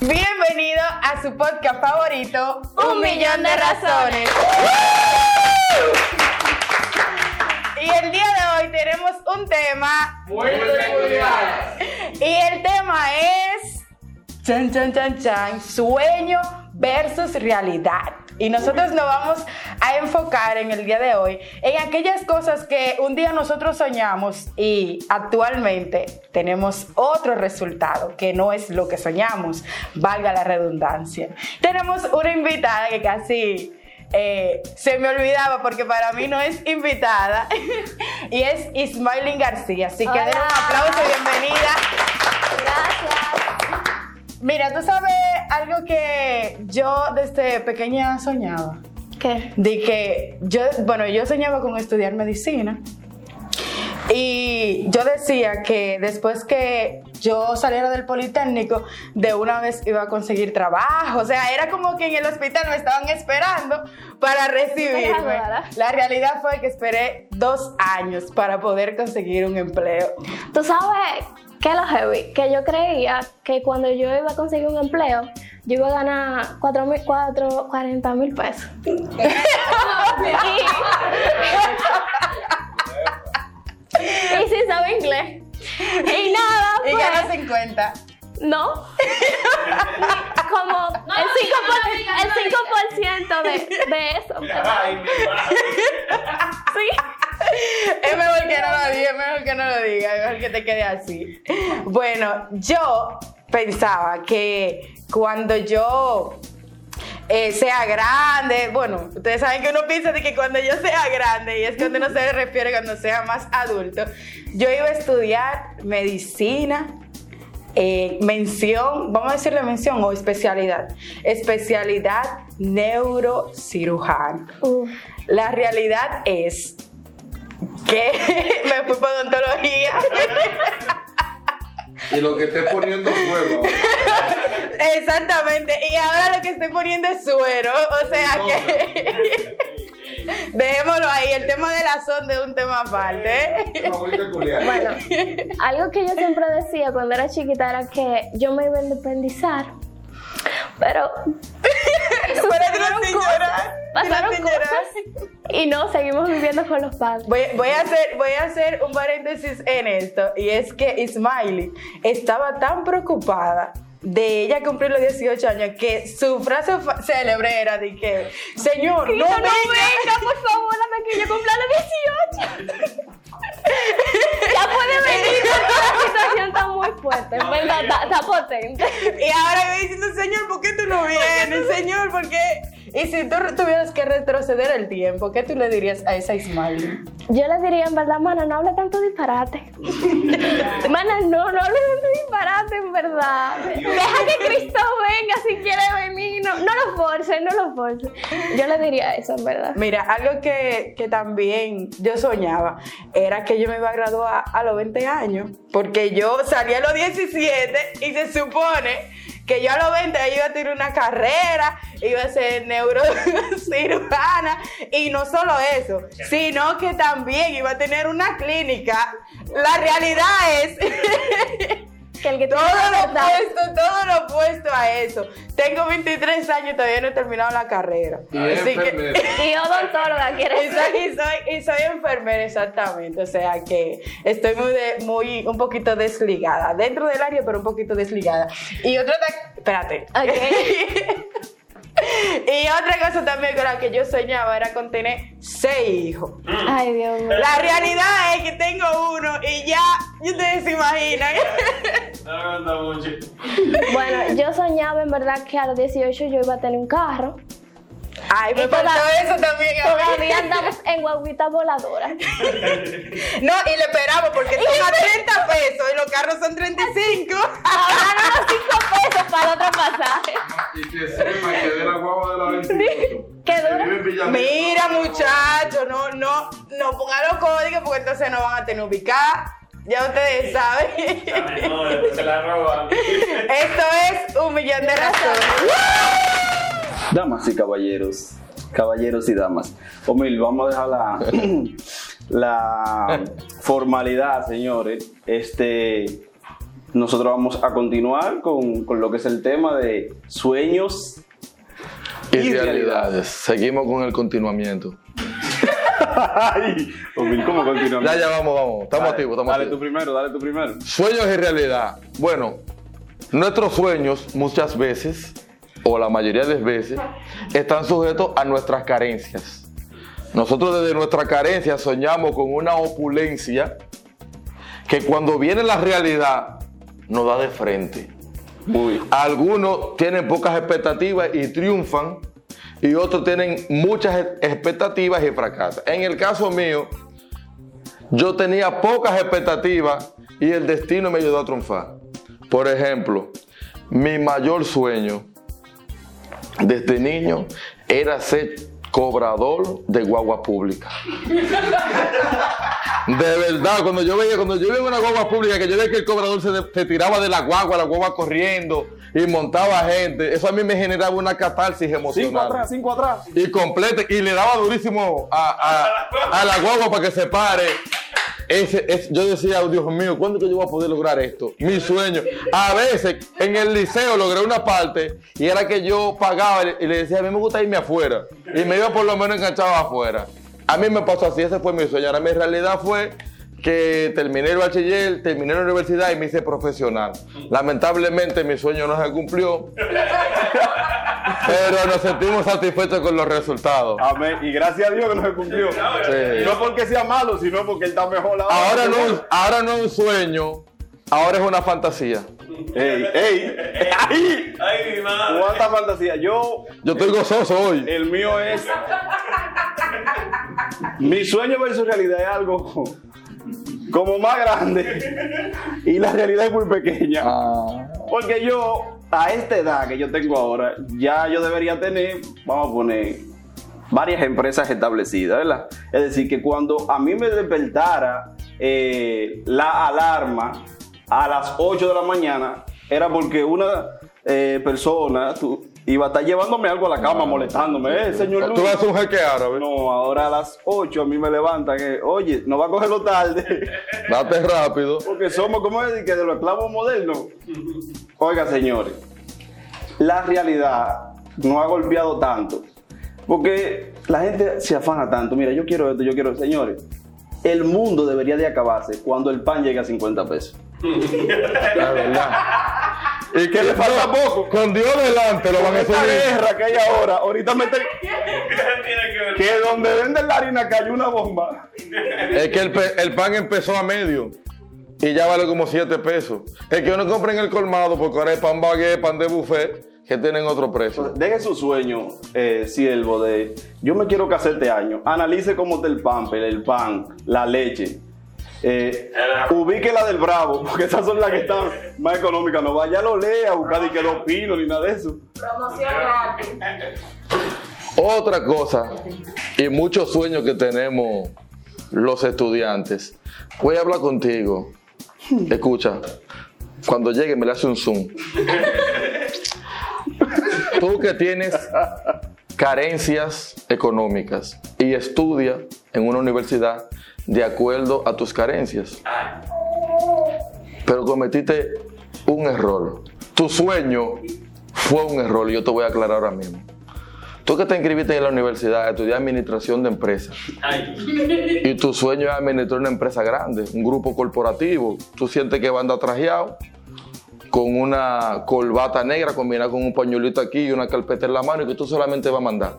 Bienvenido a su podcast favorito, Un Millón de Razones. Y el día de hoy tenemos un tema Muy peculiar. y el tema es chan chan chan chan sueño versus realidad. Y nosotros nos vamos a enfocar en el día de hoy en aquellas cosas que un día nosotros soñamos y actualmente tenemos otro resultado que no es lo que soñamos, valga la redundancia. Tenemos una invitada que casi eh, se me olvidaba porque para mí no es invitada y es Ismailin García. Así que den un Hola. aplauso y bienvenida. Gracias. Mira, tú sabes algo que yo desde pequeña soñaba. ¿Qué? De que yo, bueno, yo soñaba con estudiar medicina. Y yo decía que después que yo saliera del Politécnico, de una vez iba a conseguir trabajo. O sea, era como que en el hospital me estaban esperando para recibirme. La realidad fue que esperé dos años para poder conseguir un empleo. Tú sabes qué es lo heavy, que yo creía que cuando yo iba a conseguir un empleo, yo iba a ganar 4 mil, 4, 40 mil pesos. y, y sin saber inglés. Y nada, Y pues, gané 50. no. Como el 5%, el 5 de, de eso. Ay, mi madre. Sí. Es mejor que no lo diga, es mejor que no lo diga, es mejor que te quede así. Bueno, yo pensaba que cuando yo eh, sea grande, bueno, ustedes saben que uno piensa de que cuando yo sea grande, y es cuando uno se refiere cuando sea más adulto, yo iba a estudiar medicina. eh, mención, vamos a decirle mención o especialidad, especialidad neurocirujano. La realidad es que me fui para odontología. Y lo que esté poniendo fuego. Exactamente. Y ahora lo que estoy poniendo es suero. O sea que. Dejémoslo ahí. El tema de la sonda es un tema aparte. Muy peculiar. Bueno, algo que yo siempre decía cuando era chiquita era que yo me iba a independizar. Pero Pero pasaron cosas y no, seguimos viviendo con los padres. Voy, voy a hacer, voy a hacer un paréntesis en esto. Y es que Ismaili estaba tan preocupada de ella cumplir los 18 años que su frase célebre era de que, Señor, no yo venga. venga, por favor, hasta que yo cumpla los 18. ya puede venir porque la situación está muy fuerte. No está, digas. está potente. Y ahora me diciendo, Señor, ¿por qué tú no vienes? Señor, ¿por qué? Y si tú tuvieras que retroceder el tiempo, ¿qué tú le dirías a esa Ismaili? Yo le diría, en verdad, mana, no hable tanto disparate. mana, no, no hable tanto disparate, en verdad. Deja que Cristo venga si quiere venir. No, no lo force, no lo force. Yo le diría eso, en verdad. Mira, algo que, que también yo soñaba era que yo me iba a graduar a los 20 años, porque yo salí a los 17 y se supone que yo a los 20 iba a tener una carrera, iba a ser neurocirujana y no solo eso, sino que también iba a tener una clínica. La realidad es Que el que todo lo verdad. opuesto, todo lo opuesto a eso. Tengo 23 años y todavía no he terminado la carrera. Y Así que- enfermera. Y odontóloga quiere y soy, y soy, enfermera, exactamente. O sea que estoy muy, de- muy, un poquito desligada. Dentro del área, pero un poquito desligada. Y otra, espérate. y otra cosa también con la que yo soñaba era con tener seis hijos. Ay, Dios mío. La realidad es que tengo uno y ya, y ustedes se imaginan. No, no, mucho. Bueno, yo soñaba en verdad que a los 18 yo iba a tener un carro. Ay, me faltó eso también. Todavía andamos en guaguita voladora. No, y le esperamos porque son a 30 pesos y los carros son 35. Ahora los 5 pesos para otro pasaje. Y que sepa que de la guagua de la 28. Qué. Mira, muchachos, no, no, no pongan los códigos porque entonces no van a tener ubicada. Ya ustedes saben. Después se la roban. Esto es un millón de razones. Damas y caballeros, caballeros y damas. Omil, vamos a dejar la, la formalidad, señores, este, nosotros vamos a continuar con, con lo que es el tema de sueños Y Y realidades. Seguimos con el continuamiento. Ay, ¿cómo continuamos? Ya, ya, vamos, vamos. Estamos Dale, activos, estamos Dale activos. tú primero, dale tú primero. Sueños y realidad. Bueno, nuestros sueños muchas veces, o la mayoría de veces, están sujetos a nuestras carencias. Nosotros desde nuestra carencia soñamos con una opulencia que cuando viene la realidad nos da de frente. Algunos tienen pocas expectativas y triunfan, y otros tienen muchas expectativas y fracasan. En el caso mío, yo tenía pocas expectativas y el destino me ayudó a triunfar. Por ejemplo, mi mayor sueño desde niño era ser cobrador de guagua pública. De verdad, cuando yo veía, cuando yo veía una guagua pública, que yo veía que el cobrador se, de- se tiraba de la guagua, la guagua corriendo y montaba gente, eso a mí me generaba una catarsis Cinco emocional. atrás, cinco atrás. Y completa, y le daba durísimo a, a- a la guagua para que se pare. Yo decía, "Oh, Dios mío, ¿cuándo que yo voy a poder lograr esto? Mi sueño. A veces en el liceo logré una parte y era que yo pagaba y le decía, a mí me gusta irme afuera. Y me iba por lo menos enganchado afuera. A mí me pasó así, ese fue mi sueño. Ahora mi realidad fue que terminé el bachiller, terminé la universidad y me hice profesional. Lamentablemente mi sueño no se cumplió, pero nos sentimos satisfechos con los resultados. Amén. Y gracias a Dios que no se cumplió. Sí. No porque sea malo, sino porque él está mejor ahora. Ahora no, ahora no es un sueño, ahora es una fantasía. Ey, ey. ¡Ay! Ay, mi madre. ¿Cuánta fantasía? Yo, Yo estoy gozoso hoy. el mío es. Mi sueño versus realidad es algo como más grande. Y la realidad es muy pequeña. Ah, Porque yo, a esta edad que yo tengo ahora, ya yo debería tener, vamos a poner, varias empresas establecidas, ¿verdad? Es decir, que cuando a mí me despertara eh, la alarma a las 8 de la mañana, era porque una eh, persona tú, iba a estar llevándome algo a la cama, molestándome, eh, señor Tú Luis. eres un jeque árabe. No, ahora a las 8 a mí me levantan, eh, oye, no va a cogerlo tarde. Date rápido. Porque somos como es que de los esclavos modernos. Oiga, señores, la realidad no ha golpeado tanto. Porque la gente se afana tanto. Mira, yo quiero esto, yo quiero. Señores, el mundo debería de acabarse cuando el pan llegue a 50 pesos. La verdad. Y que le falta poco. Con Dios delante lo van a esta subir. guerra que hay ahora, ahorita meten Tiene que ver. que donde venden la harina cayó una bomba. Es que el, pan empezó a medio. Y ya vale como 7 pesos. Es que uno compra en el colmado porque ahora hay pan baguette, pan de buffet, que tienen otro precio. Deje su sueño, eh, siervo, de yo me quiero casar este año. Analice cómo está el pan, el pan, la leche. Eh, ubique la del Bravo, porque esas son las que están más económicas. No vaya a lo lea a buscar ni que dos pinos ni nada de eso. Promoción gratis. Otra cosa, y muchos sueños que tenemos los estudiantes. Voy a hablar contigo. Escucha, cuando llegue me le hace un zoom. Tú que tienes carencias económicas y estudia en una universidad de acuerdo a tus carencias. Pero cometiste un error. Tu sueño fue un error y yo te voy a aclarar ahora mismo. Tú que te inscribiste en la universidad a estudiar administración de empresas y tu sueño es administrar una empresa grande, un grupo corporativo, tú sientes que va a andar trajeado con una corbata negra combinada con un pañuelito aquí y una carpeta en la mano y que tú solamente vas a mandar.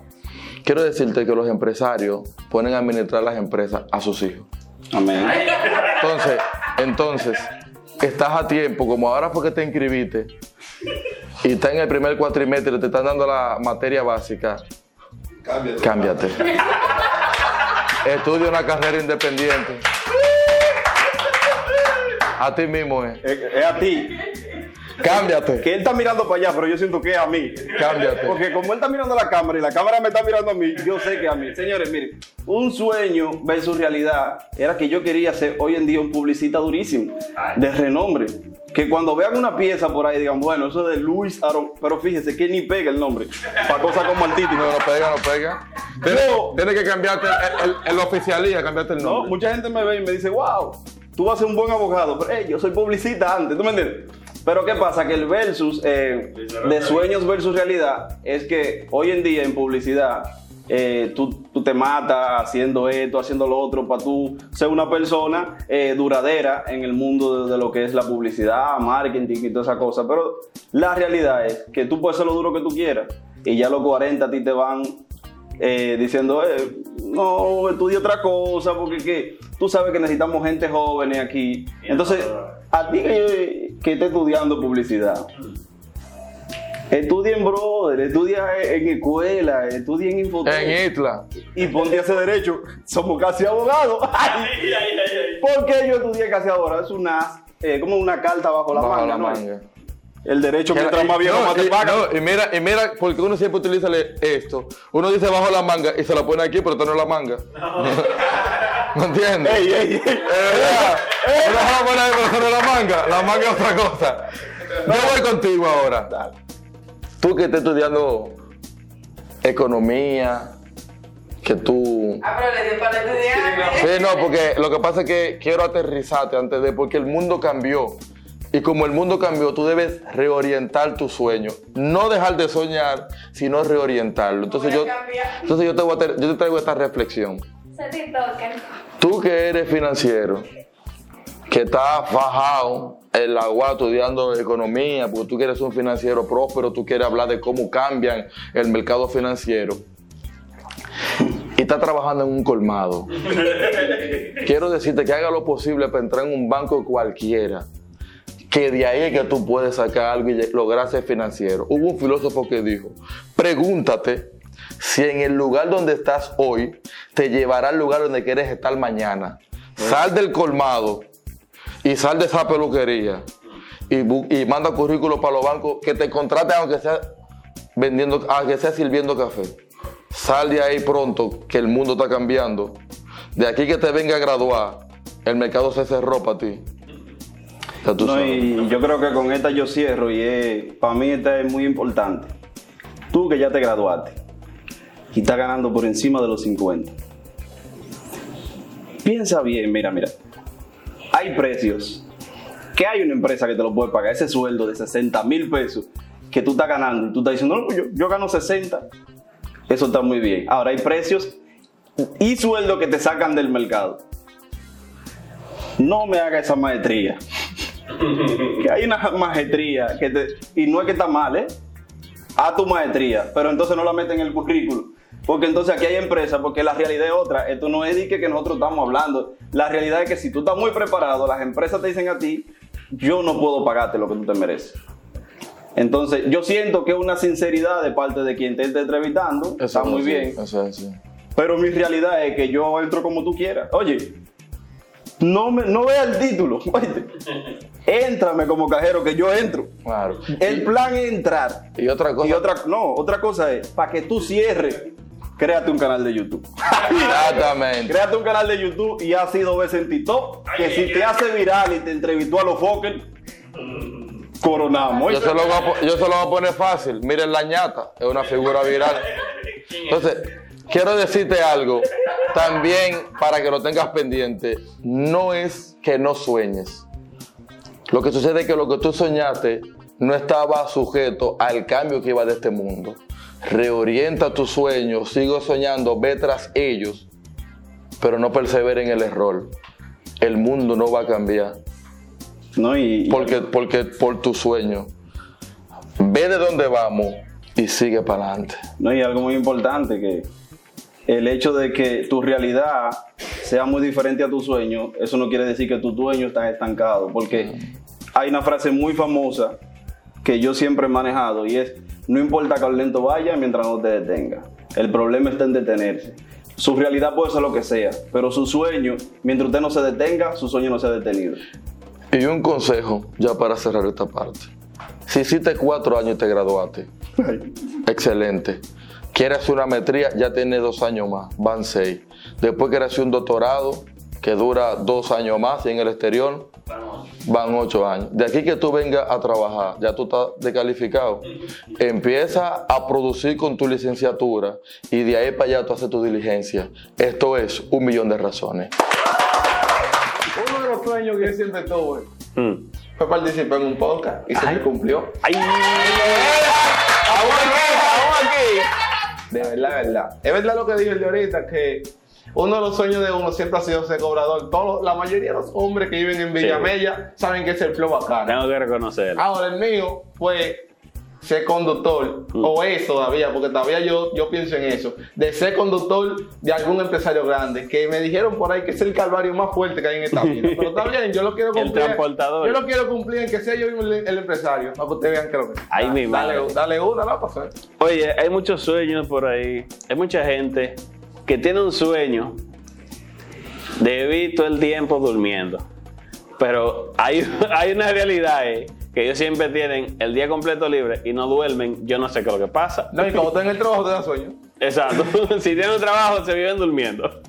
Quiero decirte que los empresarios ponen a administrar las empresas a sus hijos. Amén. Entonces, entonces, estás a tiempo, como ahora porque te inscribiste y estás en el primer cuatrimestre y te están dando la materia básica, Cámbiate. cámbiate. Estudia una carrera independiente. A ti mismo es. Es, es a ti. Cámbiate. Que él está mirando para allá, pero yo siento que es a mí. Cámbiate. Porque como él está mirando la cámara y la cámara me está mirando a mí, yo sé que es a mí. Señores, miren, un sueño versus realidad era que yo quería ser hoy en día un publicista durísimo, de renombre. que cuando vean una pieza por ahí digan, bueno, eso es de Luis Aaron, pero fíjese que ni pega el nombre, para cosas como el No, título. no pega, no pega. Tienes, No. tienes que cambiarte el, el, el oficialía, cambiarte el No, nombre. mucha gente me ve y me dice, wow, tú vas a ser un buen abogado, pero hey, yo soy publicista antes, ¿tú me entiendes? Pero ¿qué pasa? Que el versus eh, de sueños versus realidad es que hoy en día en publicidad eh, tú, tú te matas haciendo esto, haciendo lo otro, para tú ser una persona eh, duradera en el mundo de, de lo que es la publicidad, marketing y toda esa cosa. Pero la realidad es que tú puedes ser lo duro que tú quieras y ya a los 40 a ti te van eh, diciendo, eh, no, estudia otra cosa, porque que, tú sabes que necesitamos gente joven aquí. Entonces, a ti que, que esté estudiando publicidad, estudia en brother, estudia en escuela, estudia en Infotec En Isla. y ponte a hacer derecho. Somos casi abogados. Ay, Ay, ay, ay, ay. ¿Por qué yo estudié casi abogado? Es una, eh, como una carta bajo la Bajo manga. la ¿no? El derecho, mientras Y- más viejo, no, más te y- pagan. no, y mira, y mira, porque uno siempre utiliza esto. Uno dice bajo la manga y se la pone aquí, pero esto no es la manga. ¿No entiendes? Ey, ey, ey. Es verdad. Uno se la pone ahí, pero esto no es la manga. La manga es otra cosa. Yo voy contigo ahora. Tú que estás estudiando economía, que tú... Ah, pero le dio para estudiar. Sí, no, porque lo que pasa es que quiero aterrizarte antes de, porque el mundo cambió. Y como el mundo cambió, tú debes reorientar tu sueño. No dejar de soñar, sino reorientarlo. Entonces yo, entonces yo te, voy a ter- yo te traigo esta reflexión. Tú que eres financiero, que estás fajado en la UA estudiando economía, porque tú quieres ser un financiero próspero, tú quieres hablar de cómo cambian el mercado financiero, y estás trabajando en un colmado. Quiero decirte que haga lo posible para entrar en un banco cualquiera, que de ahí es que tú puedes sacar algo y lograr ser financiero. Hubo un filósofo que dijo, pregúntate si en el lugar donde estás hoy te llevará al lugar donde quieres estar mañana. Sal del colmado y sal de esa peluquería y manda currículo para los bancos que te contraten aunque sea vendiendo, aunque sea sirviendo café. Sal de ahí pronto que el mundo está cambiando. De aquí que te venga a graduar, el mercado se cerró para ti. No, y yo creo que con esta yo cierro y para mí esta es muy importante. Tú que ya te graduaste y estás ganando por encima de los 50. Piensa bien, mira, mira. Hay precios que hay una empresa que te lo puede pagar. Ese sueldo de 60 mil pesos que tú estás ganando y tú estás diciendo, no, yo, yo gano 60. Eso está muy bien. Ahora hay precios y sueldos que te sacan del mercado. No me haga esa maestría que hay una maestría que te, y no es que está mal, ¿eh? A tu maestría, pero entonces no la meten en el currículum. Porque entonces aquí hay empresas, porque la realidad es otra. Esto no es de que, nosotros estamos hablando. La realidad es que si tú estás muy preparado, las empresas te dicen a ti, yo no puedo pagarte lo que tú te mereces. Entonces, yo siento que es una sinceridad de parte de quien te esté entrevistando. Eso está es muy bien. Eso es así. Pero mi realidad es que yo entro como tú quieras. Oye, no, me, no vea el título. Oye, éntrame como cajero que yo entro. Claro. El plan es entrar. Y otra cosa. Y otra, no, otra cosa es, para que tú cierres, créate un canal de YouTube. Exactamente. créate un canal de YouTube y has sido veces en TikTok, que si te hace viral y te entrevistó a los Fokker, coronamos. Yo se, lo voy a, yo se lo voy a poner fácil. Miren la ñata, es una figura viral. Entonces, quiero decirte algo también para que lo tengas pendiente. No es que no sueñes. Lo que sucede es que lo que tú soñaste no estaba sujeto al cambio que iba de este mundo. Reorienta tus sueños, sigo soñando, ve tras ellos, pero no persevere en el error. El mundo no va a cambiar No, y, y- porque, porque por tu sueño. Ve de dónde vamos y sigue para adelante. No, y algo muy importante que el hecho de que tu realidad sea muy diferente a tu sueño, eso no quiere decir que tu sueño está estancado, porque hay una frase muy famosa que yo siempre he manejado y es, no importa que lento vaya mientras no te detenga. El problema está en detenerse. Su realidad puede ser lo que sea, pero su sueño, mientras usted no se detenga, su sueño no se ha detenido. Y un consejo, ya para cerrar esta parte. Si hiciste cuatro años y te graduaste, excelente. Quieres hacer una maestría, ya tienes dos años más, van seis. Después quieres hacer un doctorado, que dura dos años más y en el exterior, van ocho años. De aquí que tú vengas a trabajar, ya tú estás descalificado. Empieza a producir con tu licenciatura y de ahí para allá tú haces tu diligencia. Esto es un millón de razones. Uno de los sueños que yo siempre tuve Mm. fue participar en un podcast y se me cumplió. ¡Ay! ¡Estamos aquí! ¡Estamos aquí! De verdad, de verdad. Es verdad lo que dijo el de ahorita, que uno de los sueños de uno siempre ha sido ser cobrador. Todos, la mayoría de los hombres que viven en Villamella saben que es el flow bacano. Tengo que reconocerlo. Ahora el mío fue ser conductor, o es todavía, porque todavía yo, yo pienso en eso, de ser conductor de algún empresario grande, que me dijeron por ahí que es el calvario más fuerte que hay en esta vida. Pero está bien, yo lo quiero El cumplir. transportador. Yo lo quiero cumplir en que sea yo mismo el, el empresario, para que ustedes vean que lo que mi dale, madre. dale una, la pasar. Oye, hay muchos sueños por ahí. Hay mucha gente que tiene un sueño de vivir todo el tiempo durmiendo. Pero hay, hay una realidad eh, que ellos siempre tienen el día completo libre y no duermen. Yo no sé qué es lo que pasa. No, y cuando estás en el trabajo te da sueño. Exacto. si tienen un trabajo, se viven durmiendo.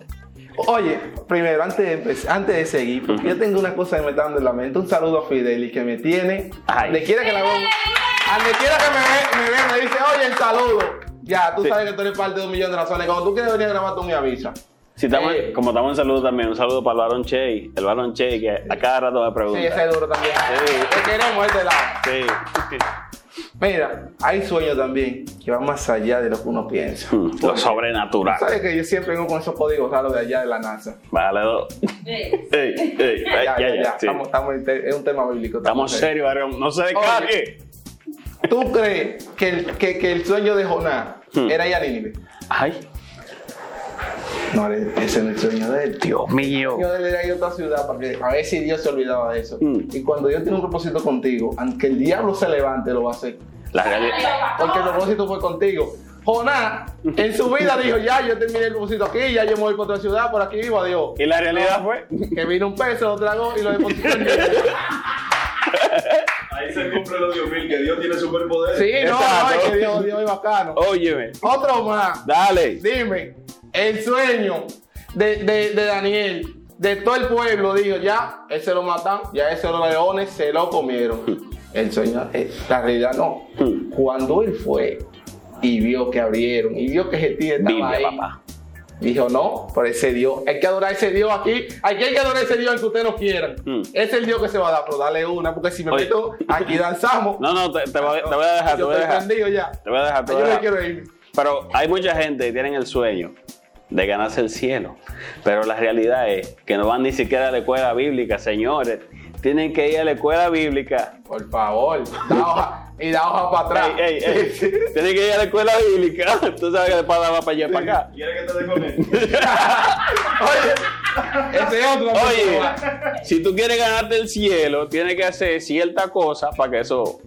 Oye, primero, antes de, antes de seguir, porque yo tengo una cosa que me está dando en la mente. Un saludo a Fideli que me tiene. Ay. Donde quiera que la vea, donde quiera que me me ve, me dice, oye, el saludo. Ya, tú Sí. sabes que tú eres parte de un millón de razones. Cuando tú quieres venir a grabar, tú me avisas. Si estamos, Eh. como estamos en salud también, un saludo para el varón Che, el varón Che que a cada rato me pregunta. Sí, ese es duro también. Sí. Te queremos este lado. Sí. Mira, hay sueños también que van más allá de lo que uno piensa. Hmm, Lo sobrenatural. ¿Sabes que yo siempre vengo con esos códigos raros de allá de la NASA? Vale, dos. Ey, ey, Ya, ya, ya. sí. Estamos, estamos en te- es un tema bíblico. Estamos serios, varón. No se descargue. ¿Tú crees que el, que, que el sueño de Jonás Hmm. era ir a Nínive? Ay, No, ese no es el sueño de él. Dios mío. Yo debería ir a otra ciudad para que a ver si Dios se olvidaba de eso. Mm. Y cuando Dios tiene un propósito contigo, aunque el diablo se levante, lo va a hacer. La realidad. Porque el propósito fue contigo. Jonás en su vida dijo, ya, yo terminé el propósito aquí, ya yo me voy para otra ciudad, por aquí vivo, adiós. Y la realidad fue. Que vino un peso, lo tragó y lo depositó en Dios. Ahí se cumple los Dios mil, que Dios tiene superpoderes. Sí, no, no, es que Dios, Dios es bacano. Óyeme. Otro más. Dale. Dime, el sueño de, de, de Daniel, de todo el pueblo, dijo, ya, ese lo matan, ya ese los leones se lo comieron. El sueño, eh, la realidad no. Cuando él fue y vio que abrieron y vio que Jesús estaba Biblia, ahí, papá. dijo, no, por ese Dios, hay que adorar a ese Dios aquí, aquí hay que adorar a ese Dios al que ustedes no quieran. Mm. Es el Dios que se va a dar, pero dale una, porque si me Oye. meto, aquí danzamos. No, no, te, te voy, te voy a dejar, te Yo voy a dejar. ya. Te voy a dejar, te voy Yo a no dejar. quiero ir. Pero hay mucha gente que tienen el sueño de ganarse el cielo. Pero la realidad es que no van ni siquiera a la escuela bíblica, señores. Tienen que ir a la escuela bíblica. Por favor, da hoja, y da hoja para atrás. Ey, ey, ey. Tienen que ir a la escuela bíblica. Tú sabes que después va para allá y para acá. ¿Quieres que te dé con él? Oye, ese es otro. Oye, si tú quieres ganarte el cielo, tienes que hacer cierta cosa para que eso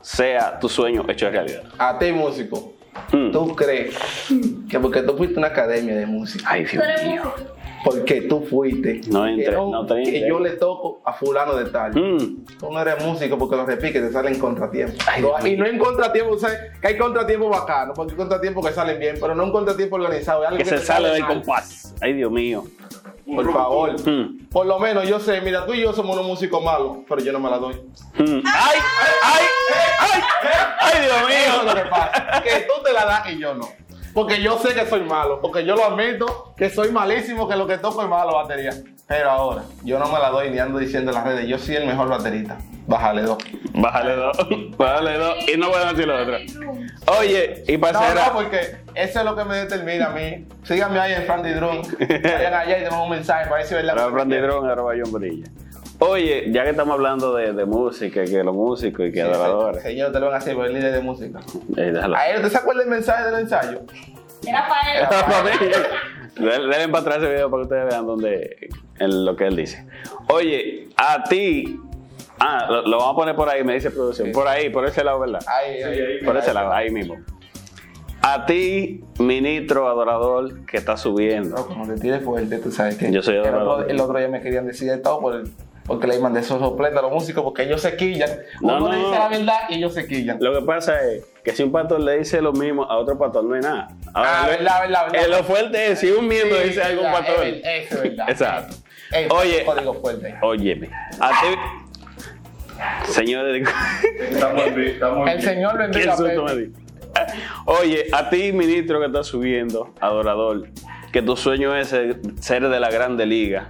sea tu sueño hecho realidad. A ti, músico, Mm. ¿tú crees que porque tú fuiste a una academia de música, Ay, Dios mío. porque tú fuiste, No que, entré, no te que yo le toco a fulano de tal? Mm. Tú no eres músico porque los repiques te salen. Ay, No, Dios y no hay contratiempos, ¿sabes? Que hay contratiempos bacanos, porque hay contratiempos que salen bien, pero no un contratiempo organizado. es algo Que se sale del compás. Ay, Dios mío. Por favor. Mm. Por lo menos yo sé, mira, tú y yo somos unos músicos malos, pero yo no me la doy. Mm. ¡Ay! ¡Ay! ¡Ay! ¡Ay, Dios Eso es lo mío! que pasa. Que tú te la das y yo no. Porque yo sé que soy malo. Porque yo lo admito que soy malísimo, que lo que toco es malo batería. Pero ahora, yo no me la doy ni ando diciendo en las redes. Yo soy el mejor baterista. Bájale dos. Bájale dos. Bájale dos. Y no voy a decir lo otro. Oye, y No, parcera. no, porque eso es lo que me determina a mí. Síganme ahí en Frandy Drum. Vayan allá y denme un mensaje para ver si es verdad. Arroba Frandidrón, arroba John Bonilla. Oye, ya que estamos hablando de, de música, que los músicos y que Sí, adoradores. Señor, te lo van a hacer por el líder de música. Eh. A él, ¿usted se acuerda del mensaje del ensayo? Era para él. Denle denle para atrás ese video para que ustedes vean dónde, en lo que él dice. Oye, a ti. Ah, lo, lo vamos a poner por ahí, me dice producción. Por ahí, por ese lado, ¿verdad? Ahí, ahí. Por ese lado, ahí mismo. A ti, ministro adorador que está subiendo. No, como te tire fuerte, tú sabes que. Yo soy el adorador. otro, el otro día me querían decir de todo por el- porque le mandé esos sopletes a los músicos porque ellos se quillan. No, Uno no, le dice no. la verdad y ellos se quillan. Lo que pasa es que si un pastor le dice lo mismo a otro pastor, no es nada. Ah, lo- verdad, verdad, verdad. eh, lo fuerte es si un miembro Sí, dice algo a un es- Eso es verdad. Exacto. Ese es Oye. un código fuerte. Óyeme, a ti, Señores, Estamos en estamos El Señor qué bendiga a susto Pepe. me di. Oye, a ti, ministro que estás subiendo, adorador, que tu sueño es ser de la grande liga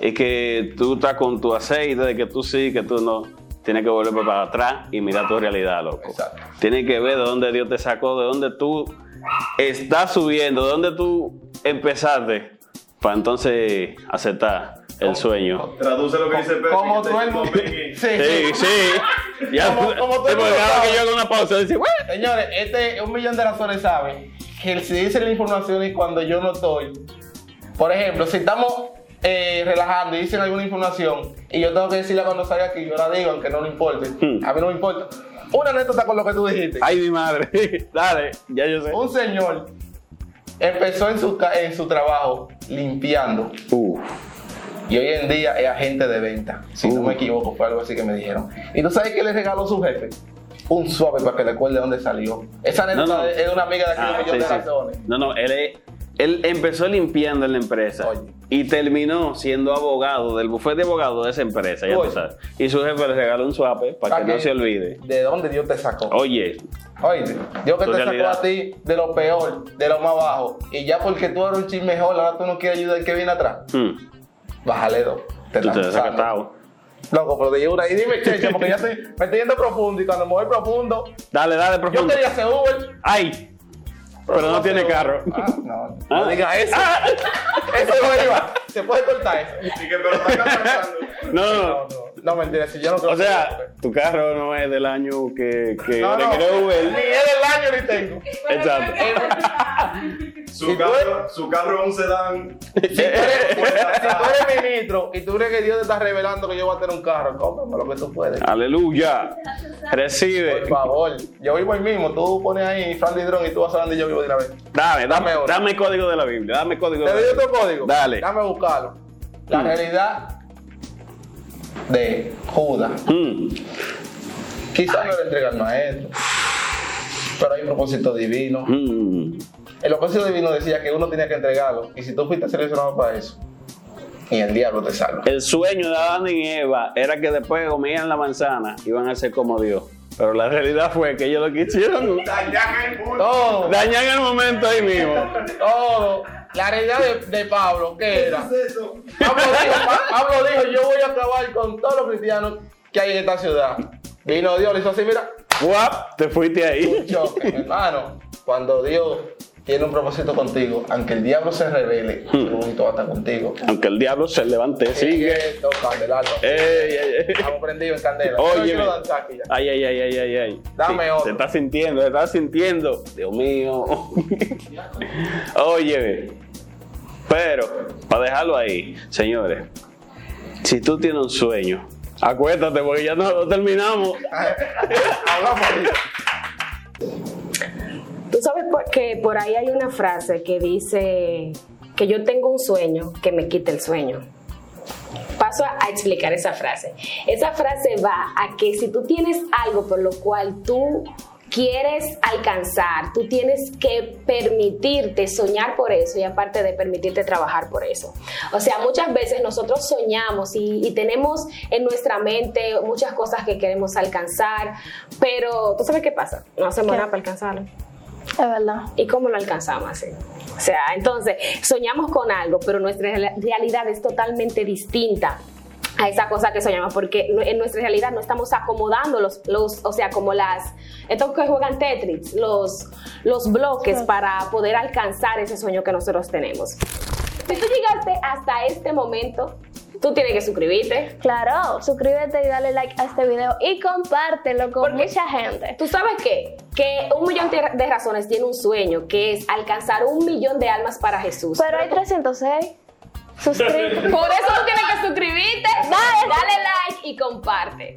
y que tú estás con tu aceite de que tú sí, que tú no. Tienes que volver para atrás y mirar tu realidad, loco. Exacto. Tienes que ver de dónde Dios te sacó, de dónde tú estás subiendo, de dónde tú empezaste, para entonces aceptar el sueño. Traduce lo que dice Pepe. Como todo el. Sí, Sí, sí. Ya, Como- como porque cada vez que yo hago una pausa, dice, "Bueno". Señores, este un millón de razones saben que si dice la información y cuando yo no estoy. Por ejemplo, si estamos eh, relajando y dicen alguna información y yo tengo que decirla cuando salga aquí, yo la digo, aunque no le importe. Hmm. A mí no me importa. Una anécdota con lo que tú dijiste. Ay, mi madre. Dale, ya yo sé. Un señor empezó en su, en su trabajo limpiando y hoy en día es agente de venta. Si no me equivoco, fue algo así que me dijeron. ¿Y tú sabes qué le regaló su jefe? Un suave para que recuerde dónde salió. Esa anécdota No, no. es una amiga de aquí Ah, de sí, de sí. razones. No, no, él, es- él empezó limpiando en la empresa Oye. y terminó siendo abogado del bufete de abogados de esa empresa, ya tú sabes. Y su jefe le regaló un suape para que ¿Para no se olvide. ¿De dónde Dios te sacó? Oye, Oye, Dios que te realidad. sacó a ti de lo peor, de lo más bajo. Y ya porque tú eres un chisme mejor, ahora tú no quieres ayudar al que viene atrás. hmm, Bájale dos. Te tú te has usando. sacatado. Loco, pero de una. Y dime, cheche, porque ya estoy, me estoy yendo profundo. Y cuando me voy profundo, Dale, dale, yo profundo. quería hacer Uber. Ay, pero no tiene carro. Ah, no, Ah. no diga eso. Eso no iba. Se puede cortar eso. Así que, pero está. No, No, no. No. Mentira, si yo no creo O que- sea, tu carro no es del año que, que no, le no, creó ni Uber. es del año ni tengo. Exacto. Su, carro, su carro es un sedán. Si tú, eres, si tú eres ministro y tú crees que Dios te está revelando que yo voy a tener un carro, cómprame lo que tú puedes. Aleluya. Recibe. Por favor, yo vivo ahí mismo. Tú pones ahí Franklin Drone y tú vas a donde yo vivo de una vez. Dame, dame, Dame dame el código de la Biblia. Dame el código ¿Te de la doy otro código? Dale. Dame buscarlo. La Mm. realidad de Judas. Hmm. Quizás no le entrega al maestro, pero hay un propósito divino. Hmm. El propósito divino decía que uno tenía que entregarlo. Y si tú fuiste seleccionado para eso, y el diablo te salva. El sueño de Adán y Eva era que después comían la manzana iban a ser como Dios. Pero la realidad fue que ellos lo quisieron Dañan el mundo. Todo, dañar en el momento ahí mismo. todo. La realidad de, de Pablo, ¿qué era? ¿Qué es eso? Pablo dijo, Pa- Pablo dijo, yo voy a acabar con todos los cristianos que hay en esta ciudad. Vino Dios, le hizo así, mira, ¡Guap! Te fuiste ahí. un choque, hermano. Cuando Dios tiene un propósito contigo, aunque el diablo se revele, su propósito va a estar contigo. Aunque el diablo se levante, sigue. Sigue tocando alto. Ey, ey, ey. Estamos prendidos en candela. Oye. Ay, ay, ay, ay, ay, ay. Dame otro. Se está sintiendo, se está sintiendo. Dios mío. Oye, pero, para dejarlo ahí, señores, si tú tienes un sueño, acuéstate porque ya no lo terminamos. Hablamos. Tú sabes por- que por ahí hay una frase que dice que yo tengo un sueño que me quita el sueño. Paso a, a explicar esa frase. Esa frase va a que si tú tienes algo por lo cual tú quieres alcanzar, tú tienes que permitirte soñar por eso y aparte de permitirte trabajar por eso. O sea, muchas veces nosotros soñamos y, y tenemos en nuestra mente muchas cosas que queremos alcanzar, pero ¿tú sabes qué pasa? No hacemos nada para alcanzarlo. Es verdad. ¿Y cómo lo alcanzamos así? O sea, entonces, soñamos con algo, pero nuestra real- realidad es totalmente distinta a esa cosa que soñamos, porque en nuestra realidad no estamos acomodando los, los o sea, como las, estos que juegan Tetris, los, los bloques para poder alcanzar ese sueño que nosotros tenemos. Si tú llegaste hasta este momento, tú tienes que suscribirte. Claro, suscríbete y dale like a este video y compártelo con Porque- mucha gente. ¿Tú sabes qué? Que un millón de de razones tiene un sueño, que es alcanzar un millón de almas para Jesús. Pero hay 306. Suscríbete. Por eso tú tienes que suscribirte, dale, dale like y comparte.